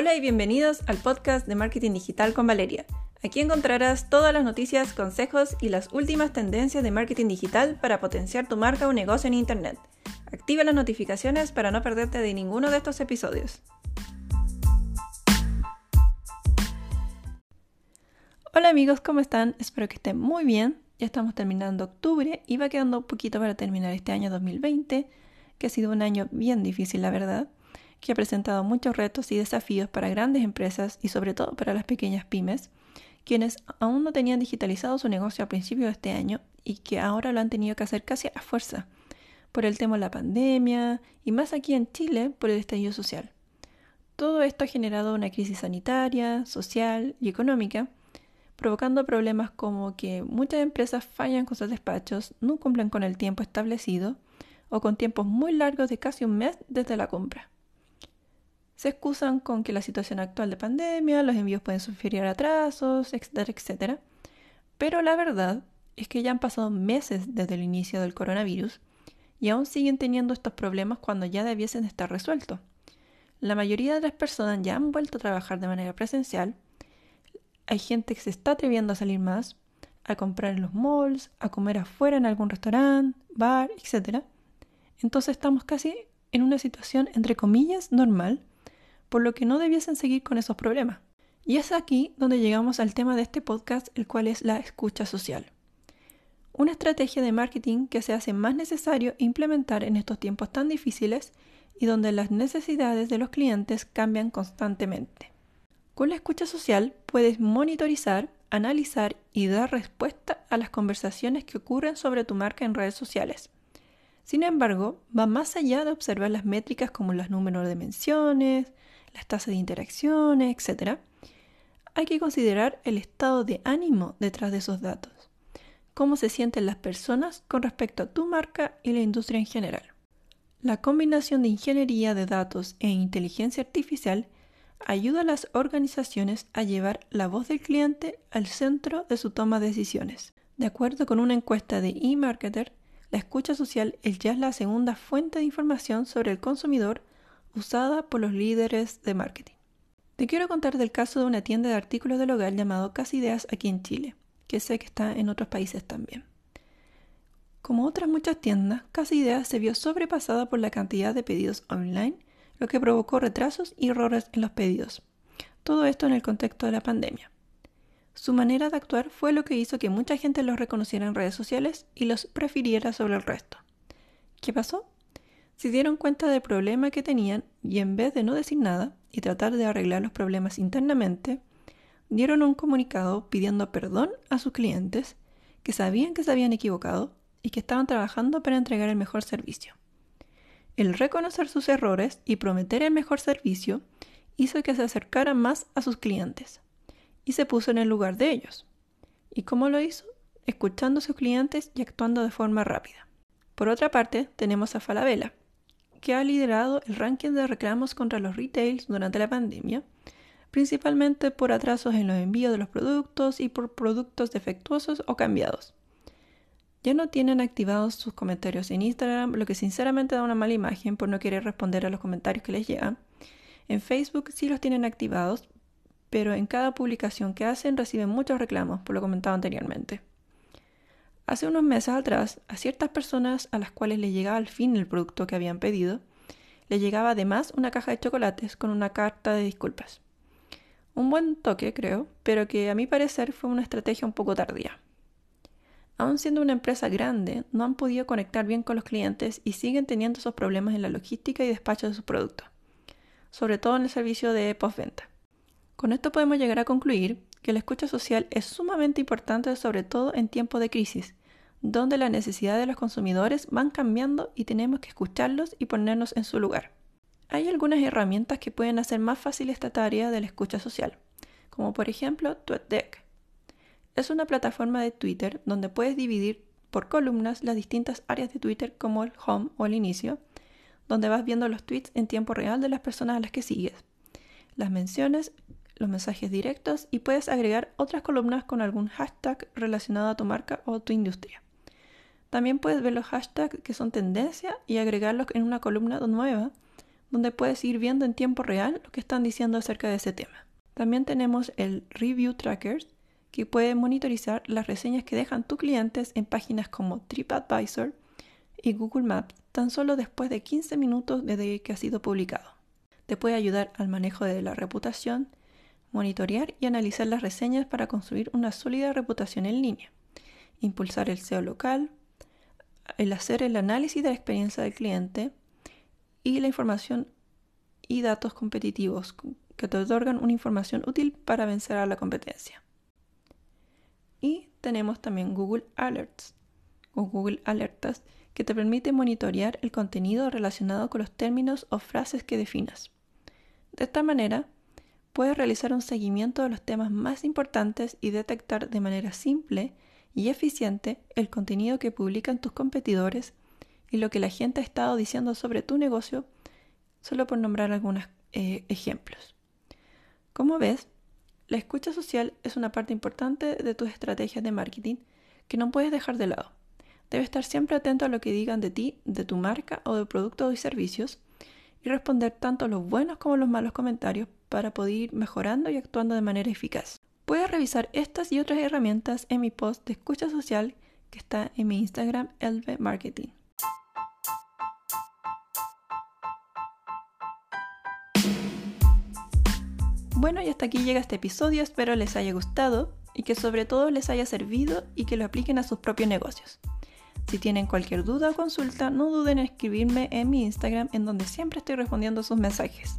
Hola y bienvenidos al podcast de Marketing Digital con Valeria. Aquí encontrarás todas las noticias, consejos y las últimas tendencias de marketing digital para potenciar tu marca o negocio en Internet. Activa las notificaciones para no perderte de ninguno de estos episodios. Hola amigos, ¿cómo están? Espero que estén muy bien. Ya estamos terminando octubre y va quedando un poquito para terminar este año 2020, que ha sido un año bien difícil, la verdad, que ha presentado muchos retos y desafíos para grandes empresas y sobre todo para las pequeñas pymes quienes aún no tenían digitalizado su negocio a principios de este año y que ahora lo han tenido que hacer casi a fuerza, por el tema de la pandemia y más aquí en Chile por el estallido social. Todo esto ha generado una crisis sanitaria, social y económica, provocando problemas como que muchas empresas fallan con sus despachos, no cumplen con el tiempo establecido o con tiempos muy largos de casi un mes desde la compra. Se excusan con que la situación actual de pandemia, los envíos pueden sufrir atrasos, etcétera, etcétera. Pero la verdad es que ya han pasado meses desde el inicio del coronavirus y aún siguen teniendo estos problemas cuando ya debiesen estar resueltos. La mayoría de las personas ya han vuelto a trabajar de manera presencial. Hay gente que se está atreviendo a salir más, a comprar en los malls, a comer afuera en algún restaurante, bar, etc. Entonces estamos casi en una situación entre comillas normal por lo que no debiesen seguir con esos problemas. Y es aquí donde llegamos al tema de este podcast, el cual es la escucha social. Una estrategia de marketing que se hace más necesario implementar en estos tiempos tan difíciles y donde las necesidades de los clientes cambian constantemente. Con la escucha social puedes monitorizar, analizar y dar respuesta a las conversaciones que ocurren sobre tu marca en redes sociales. Sin embargo, va más allá de observar las métricas como los números de menciones, las tasas de interacciones, etc., hay que considerar el estado de ánimo detrás de esos datos, cómo se sienten las personas con respecto a tu marca y la industria en general. La combinación de ingeniería de datos e inteligencia artificial ayuda a las organizaciones a llevar la voz del cliente al centro de su toma de decisiones. De acuerdo con una encuesta de eMarketer, la escucha social es ya la segunda fuente de información sobre el consumidor usada por los líderes de marketing. Te quiero contar del caso de una tienda de artículos del hogar llamado Casa Ideas aquí en Chile, que sé que está en otros países también. Como otras muchas tiendas, Casa Ideas se vio sobrepasada por la cantidad de pedidos online, lo que provocó retrasos y errores en los pedidos. Todo esto en el contexto de la pandemia. Su manera de actuar fue lo que hizo que mucha gente los reconociera en redes sociales y los prefiriera sobre el resto. ¿Qué pasó? Se dieron cuenta del problema que tenían y en vez de no decir nada y tratar de arreglar los problemas internamente, dieron un comunicado pidiendo perdón a sus clientes que sabían que se habían equivocado y que estaban trabajando para entregar el mejor servicio. El reconocer sus errores y prometer el mejor servicio hizo que se acercaran más a sus clientes y se puso en el lugar de ellos. ¿Y cómo lo hizo? Escuchando a sus clientes y actuando de forma rápida. Por otra parte, tenemos a Falabella, que ha liderado el ranking de reclamos contra los retails durante la pandemia, principalmente por atrasos en los envíos de los productos y por productos defectuosos o cambiados. Ya no tienen activados sus comentarios en Instagram, lo que sinceramente da una mala imagen por no querer responder a los comentarios que les llegan. En Facebook sí los tienen activados, pero en cada publicación que hacen reciben muchos reclamos, por lo comentado anteriormente. Hace unos meses atrás, a ciertas personas a las cuales le llegaba al fin el producto que habían pedido, le llegaba además una caja de chocolates con una carta de disculpas. Un buen toque, creo, pero que a mi parecer fue una estrategia un poco tardía. Aun siendo una empresa grande, no han podido conectar bien con los clientes y siguen teniendo esos problemas en la logística y despacho de sus productos, sobre todo en el servicio de postventa. Con esto podemos llegar a concluir que la escucha social es sumamente importante, sobre todo en tiempos de crisis, donde las necesidades de los consumidores van cambiando y tenemos que escucharlos y ponernos en su lugar. Hay algunas herramientas que pueden hacer más fácil esta tarea de la escucha social, como por ejemplo TweetDeck. Es una plataforma de Twitter donde puedes dividir por columnas las distintas áreas de Twitter como el home o el inicio, donde vas viendo los tweets en tiempo real de las personas a las que sigues, las menciones, los mensajes directos y puedes agregar otras columnas con algún hashtag relacionado a tu marca o tu industria. También puedes ver los hashtags que son tendencia y agregarlos en una columna nueva donde puedes ir viendo en tiempo real lo que están diciendo acerca de ese tema. También tenemos el Review Trackers, que puede monitorizar las reseñas que dejan tus clientes en páginas como TripAdvisor y Google Maps tan solo después de 15 minutos desde que ha sido publicado. Te puede ayudar al manejo de la reputación, monitorear y analizar las reseñas para construir una sólida reputación en línea, impulsar el SEO local, el hacer el análisis de la experiencia del cliente y la información y datos competitivos que te otorgan una información útil para vencer a la competencia. Y tenemos también Google Alerts o Google Alertas que te permite monitorear el contenido relacionado con los términos o frases que definas. De esta manera, puedes realizar un seguimiento de los temas más importantes y detectar de manera simple y eficiente el contenido que publican tus competidores y lo que la gente ha estado diciendo sobre tu negocio, solo por nombrar algunos eh, ejemplos. Como ves, la escucha social es una parte importante de tus estrategias de marketing que no puedes dejar de lado. Debes estar siempre atento a lo que digan de ti, de tu marca o de productos y servicios y responder tanto los buenos como los malos comentarios para poder ir mejorando y actuando de manera eficaz. Puedes revisar estas y otras herramientas en mi post de escucha social que está en mi Instagram Elve Marketing. Bueno, y hasta aquí llega este episodio, espero les haya gustado y que sobre todo les haya servido y que lo apliquen a sus propios negocios. Si tienen cualquier duda o consulta, no duden en escribirme en mi Instagram en donde siempre estoy respondiendo sus mensajes.